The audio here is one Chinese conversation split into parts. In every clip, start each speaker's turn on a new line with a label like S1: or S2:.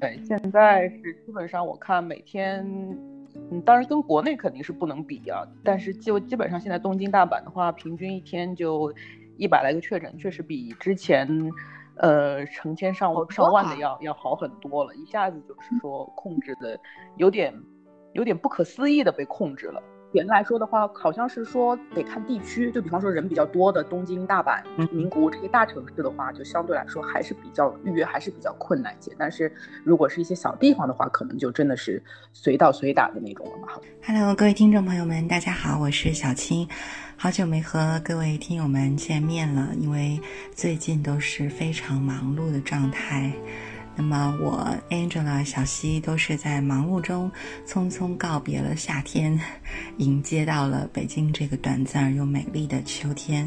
S1: 对，现在是基本上我看每天，嗯，当然跟国内肯定是不能比啊，但是就基本上现在东京、大阪的话，平均一天就一百来个确诊，确实比之前，呃，成千上上万的要要好很多了，一下子就是说控制的有点有点不可思议的被控制了。原来说的话，好像是说得看地区，就比方说人比较多的东京、大阪、名古屋这些大城市的话，就相对来说还是比较预约还是比较困难一些。但是如果是一些小地方的话，可能就真的是随到随打的那种了嘛。
S2: Hello，各位听众朋友们，大家好，我是小青，好久没和各位听友们见面了，因为最近都是非常忙碌的状态。那么我 Angela 小溪都是在忙碌中匆匆告别了夏天，迎接到了北京这个短暂而又美丽的秋天。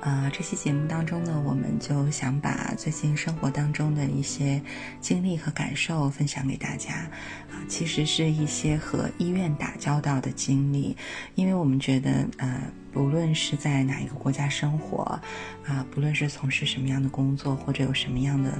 S2: 呃，这期节目当中呢，我们就想把最近生活当中的一些经历和感受分享给大家。啊，其实是一些和医院打交道的经历，因为我们觉得，呃。不论是在哪一个国家生活，啊，不论是从事什么样的工作，或者有什么样的，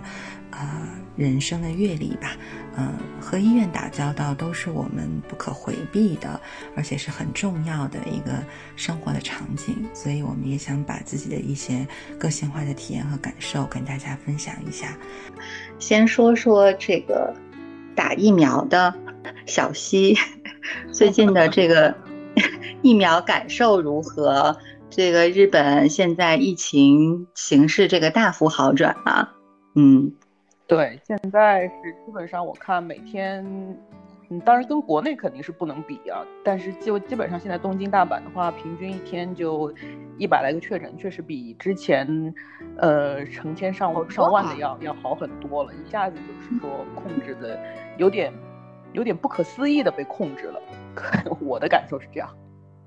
S2: 啊，人生的阅历吧，嗯，和医院打交道都是我们不可回避的，而且是很重要的一个生活的场景。所以，我们也想把自己的一些个性化的体验和感受跟大家分享一下。先说说这个打疫苗的小溪，最近的这个。疫苗感受如何？这个日本现在疫情形势这个大幅好转啊。嗯，
S1: 对，现在是基本上我看每天，嗯，当然跟国内肯定是不能比啊，但是就基本上现在东京、大阪的话，平均一天就一百来个确诊，确实比之前，呃，成千上上万的要要好很多了，一下子就是说控制的有点有点不可思议的被控制了，我的感受是这样。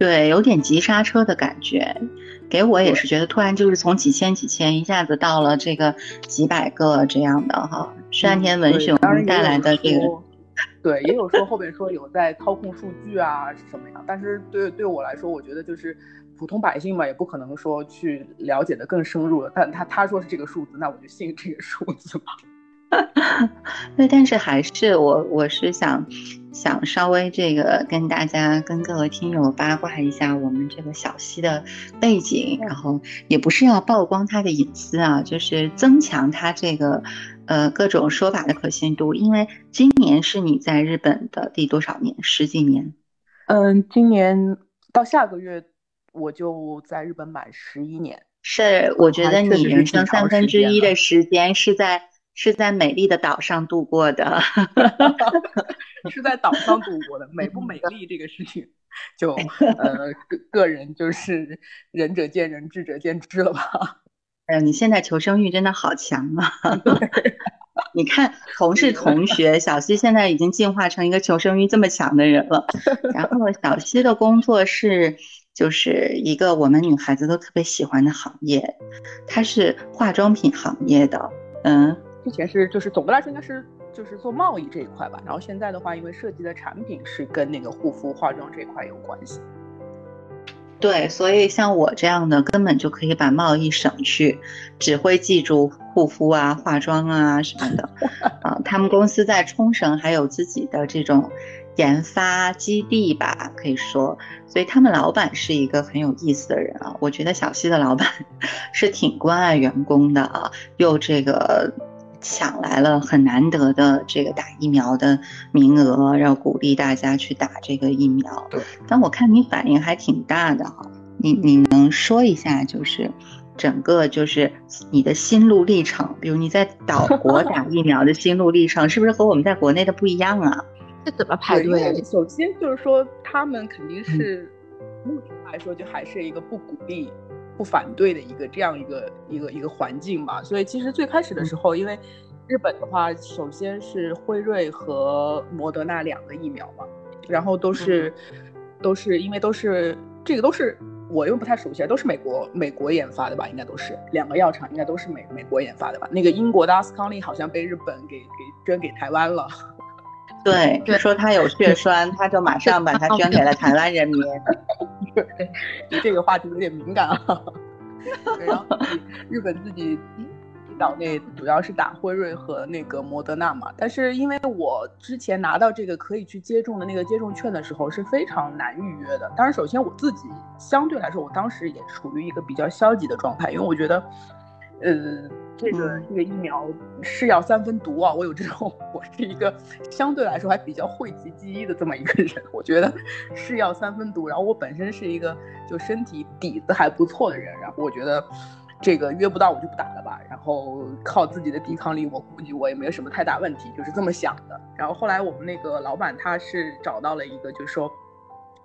S2: 对，有点急刹车的感觉，给我也是觉得突然就是从几千几千一下子到了这个几百个这样的哈。山田文雄带来的这个，
S1: 对，也有说后边说有在操控数据啊什么样，但是对对我来说，我觉得就是普通百姓嘛，也不可能说去了解的更深入了。但他他说是这个数字，那我就信这个数字吧。
S2: 对，但是还是我我是想。想稍微这个跟大家、跟各位听友八卦一下我们这个小溪的背景，然后也不是要曝光他的隐私啊，就是增强他这个呃各种说法的可信度。因为今年是你在日本的第多少年？十几年？
S1: 嗯，今年到下个月我就在日本满十一年。
S2: 是，我觉得你人生三分之一的时间是在。是在美丽的岛上度过的，
S1: 是在岛上度过的，美不美丽这个事情，就呃个个人就是仁者见仁，智者见智了吧。
S2: 哎呀，你现在求生欲真的好强啊！你看，同是同学，小西现在已经进化成一个求生欲这么强的人了。然后小西的工作是就是一个我们女孩子都特别喜欢的行业，它是化妆品行业的，嗯。
S1: 之前是就是总的来说应该是就是做贸易这一块吧，然后现在的话，因为涉及的产品是跟那个护肤化妆这一块有关系。
S2: 对，所以像我这样的根本就可以把贸易省去，只会记住护肤啊、化妆啊什么的。啊，他们公司在冲绳还有自己的这种研发基地吧，可以说，所以他们老板是一个很有意思的人啊。我觉得小西的老板 是挺关爱员工的啊，又这个。抢来了很难得的这个打疫苗的名额，然后鼓励大家去打这个疫苗。
S1: 对，
S2: 但我看你反应还挺大的哈，你你能说一下，就是整个就是你的心路历程，比如你在岛 国打疫苗的心路历程，是不是和我们在国内的不一样啊？
S3: 这怎么排队？
S1: 首先就是说，他们肯定是目前来说就还是一个不鼓励。不反对的一个这样一个一个一个环境吧，所以其实最开始的时候，因为日本的话，首先是辉瑞和摩德纳两个疫苗嘛，然后都是都是因为都是这个都是我又不太熟悉，都是美国美国研发的吧，应该都是两个药厂应该都是美美国研发的吧，那个英国的阿斯康利好像被日本给给捐给台湾了。
S2: 对，就说他有血栓，他就马上把它捐给了台湾人民。
S1: 对，这个话题有点敏感啊。然后日本自己岛内主要是打辉瑞和那个摩德纳嘛，但是因为我之前拿到这个可以去接种的那个接种券的时候是非常难预约的。当然，首先我自己相对来说，我当时也处于一个比较消极的状态，因为我觉得，呃，这个这个疫苗是药三分毒啊，我有这种，我是一个相对来说还比较讳疾忌医的这么一个人，我觉得是药三分毒。然后我本身是一个就身体底子还不错的人，然后我觉得。这个约不到我就不打了吧，然后靠自己的抵抗力，我估计我也没有什么太大问题，就是这么想的。然后后来我们那个老板他是找到了一个，就是说。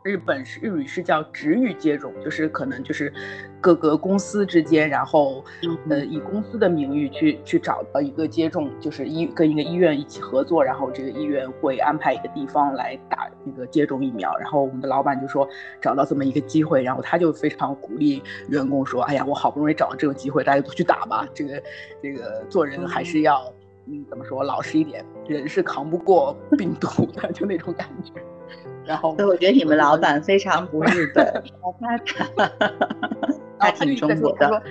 S1: 日本是日语是叫直域接种，就是可能就是各个公司之间，然后呃以公司的名义去去找到一个接种，就是医跟一个医院一起合作，然后这个医院会安排一个地方来打那个接种疫苗。然后我们的老板就说找到这么一个机会，然后他就非常鼓励员工说：“哎呀，我好不容易找到这种机会，大家都去打吧。这个这个做人还是要嗯怎么说老实一点，人是扛不过病毒的，就那种感觉。”然后，
S2: 所以我觉得你们老板非常不日本，他挺中国的。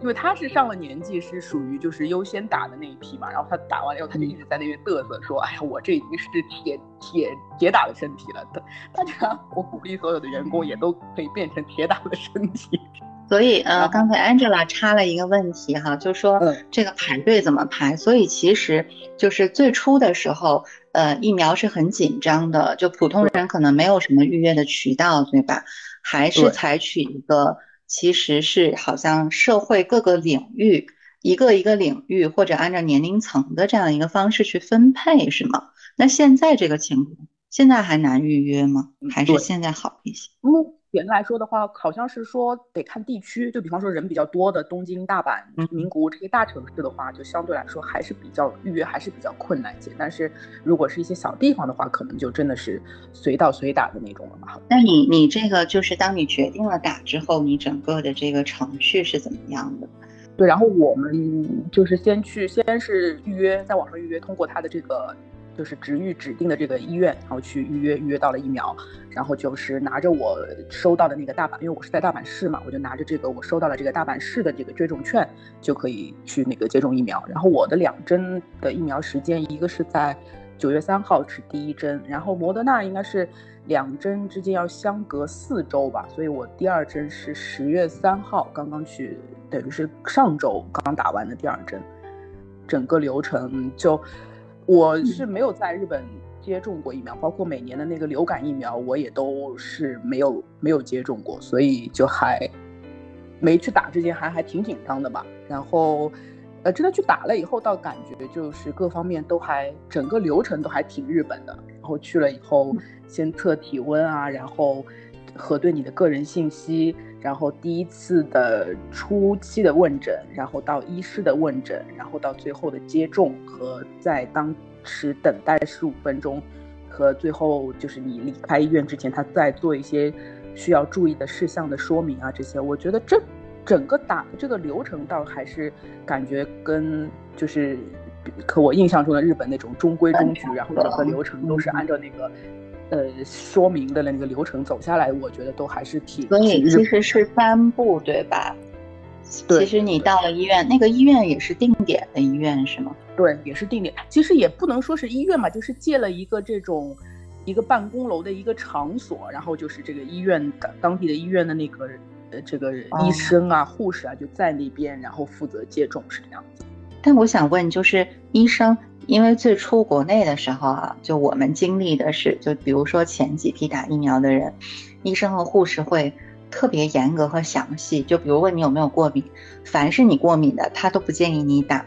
S1: 因为他是上了年纪，是属于就是优先打的那一批嘛。然后他打完了以后，他就一直在那边嘚瑟说：“哎呀，我这已经是铁铁铁打的身体了。”他讲，我鼓励所有的员工也都可以变成铁打的身体。
S2: 所以，呃，刚才 Angela 插了一个问题哈，就说这个排队怎么排？所以其实就是最初的时候。呃，疫苗是很紧张的，就普通人可能没有什么预约的渠道，对吧？还是采取一个，其实是好像社会各个领域一个一个领域，或者按照年龄层的这样一个方式去分配，是吗？那现在这个情况，现在还难预约吗？还是现在好一些？
S1: 前来说的话，好像是说得看地区，就比方说人比较多的东京、大阪、名古屋这些大城市的话，就相对来说还是比较预约还是比较困难一些。但是如果是一些小地方的话，可能就真的是随到随打的那种了嘛。
S2: 那你你这个就是当你决定了打之后，你整个的这个程序是怎么样的？
S1: 对，然后我们就是先去，先是预约，在网上预约，通过他的这个。就是直域指定的这个医院，然后去预约，预约到了疫苗，然后就是拿着我收到的那个大阪，因为我是在大阪市嘛，我就拿着这个我收到了这个大阪市的这个接种券，就可以去那个接种疫苗。然后我的两针的疫苗时间，一个是在九月三号是第一针，然后摩德纳应该是两针之间要相隔四周吧，所以我第二针是十月三号刚刚去，等于是上周刚打完的第二针，整个流程就。我是没有在日本接种过疫苗，包括每年的那个流感疫苗，我也都是没有没有接种过，所以就还没去打之前还还挺紧张的吧。然后，呃，真的去打了以后，倒感觉就是各方面都还整个流程都还挺日本的。然后去了以后，先测体温啊，然后核对你的个人信息。然后第一次的初期的问诊，然后到医师的问诊，然后到最后的接种和在当时等待十五分钟，和最后就是你离开医院之前，他再做一些需要注意的事项的说明啊，这些我觉得这整个打这个流程倒还是感觉跟就是可我印象中的日本那种中规中矩，然后整个流程都是按照那个。呃，说明的那个流程走下来，我觉得都还是挺。
S2: 所以其实是三步，对吧？
S1: 对。
S2: 其实你到了医院，那个医院也是定点的医院，是吗？
S1: 对，也是定点。其实也不能说是医院嘛，就是借了一个这种一个办公楼的一个场所，然后就是这个医院的当地的医院的那个呃这个医生啊、护士啊就在那边，然后负责接种，是这样子。
S2: 但我想问，就是医生。因为最初国内的时候啊，就我们经历的是，就比如说前几批打疫苗的人，医生和护士会特别严格和详细。就比如问你有没有过敏，凡是你过敏的，他都不建议你打。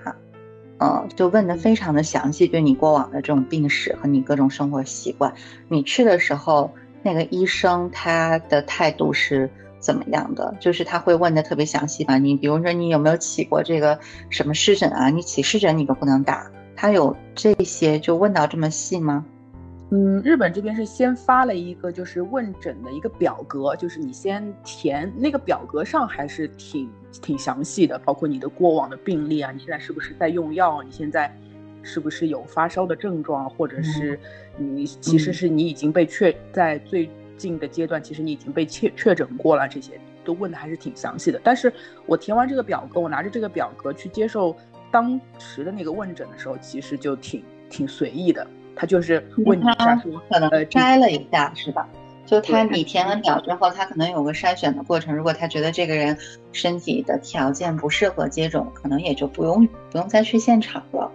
S2: 嗯，就问的非常的详细，对你过往的这种病史和你各种生活习惯。你去的时候，那个医生他的态度是怎么样的？就是他会问的特别详细吧？你比如说你有没有起过这个什么湿疹啊？你起湿疹你都不能打。他有这些就问到这么细吗？
S1: 嗯，日本这边是先发了一个就是问诊的一个表格，就是你先填那个表格上还是挺挺详细的，包括你的过往的病例啊，你现在是不是在用药？你现在是不是有发烧的症状？或者是你其实是你已经被确在最近的阶段，其实你已经被确确诊过了，这些都问的还是挺详细的。但是我填完这个表格，我拿着这个表格去接受。当时的那个问诊的时候，其实就挺挺随意的，他就是问你一下说，
S2: 可能
S1: 呃
S2: 摘了一下是吧？就他你填完表之后，他可能有个筛选的过程。如果他觉得这个人身体的条件不适合接种，可能也就不用不用再去现场了。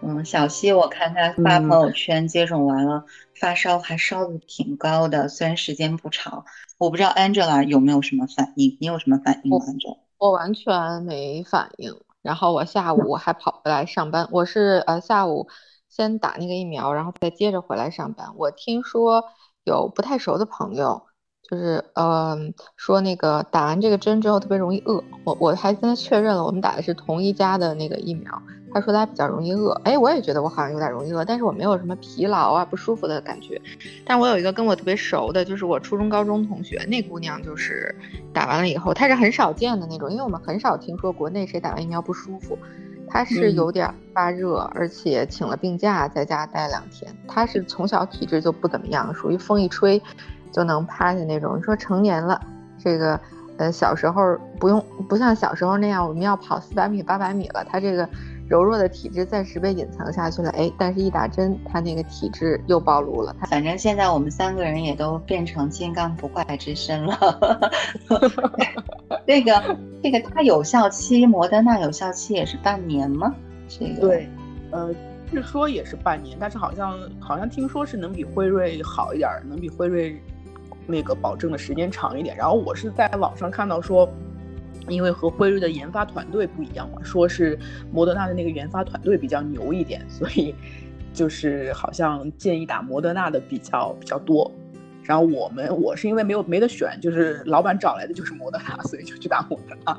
S2: 嗯，小西我看他发朋友圈接种完了，发烧还烧的挺高的，虽然时间不长。我不知道 Angela 有没有什么反应，你有什么反应吗？Angela？
S3: 我完全没反应，然后我下午还跑回来上班。我是呃下午先打那个疫苗，然后再接着回来上班。我听说。有不太熟的朋友，就是呃说那个打完这个针之后特别容易饿，我我还跟他确认了，我们打的是同一家的那个疫苗，他说他比较容易饿，哎，我也觉得我好像有点容易饿，但是我没有什么疲劳啊不舒服的感觉。但我有一个跟我特别熟的，就是我初中高中同学，那姑娘就是打完了以后，她是很少见的那种，因为我们很少听说国内谁打完疫苗不舒服。她是有点发热，而且请了病假，在家待两天。她是从小体质就不怎么样，属于风一吹就能趴下那种。你说成年了，这个呃小时候不用不像小时候那样，我们要跑四百米、八百米了，他这个。柔弱的体质暂时被隐藏下去了，哎，但是一打针，他那个体质又暴露了。
S2: 反正现在我们三个人也都变成金刚不坏之身了。这个这个，它有效期，摩德纳有效期也是半年吗？这个
S1: 对，呃，据说也是半年，但是好像好像听说是能比辉瑞好一点，能比辉瑞那个保证的时间长一点。然后我是在网上看到说。因为和辉瑞的研发团队不一样嘛，说是摩德纳的那个研发团队比较牛一点，所以就是好像建议打摩德纳的比较比较多。然后我们我是因为没有没得选，就是老板找来的就是摩德纳，所以就去打摩德纳。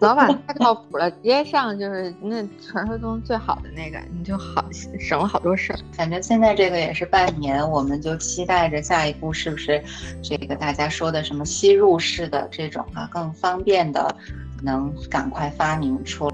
S3: 老板太靠谱了，直接上就是那传说中最好的那个，你就好省了好多事儿。
S2: 反正现在这个也是半年，我们就期待着下一步是不是这个大家说的什么吸入式的这种啊更方便的，能赶快发明出。